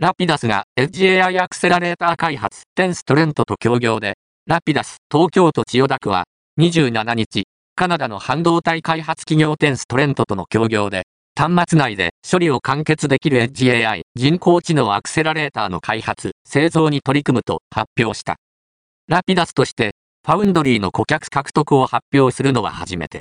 ラピダスが HAI アクセラレーター開発テンストレントと協業で、ラピダス東京都千代田区は27日、カナダの半導体開発企業テンストレントとの協業で、端末内で処理を完結できる HAI 人工知能アクセラレーターの開発、製造に取り組むと発表した。ラピダスとして、ファウンドリーの顧客獲得を発表するのは初めて。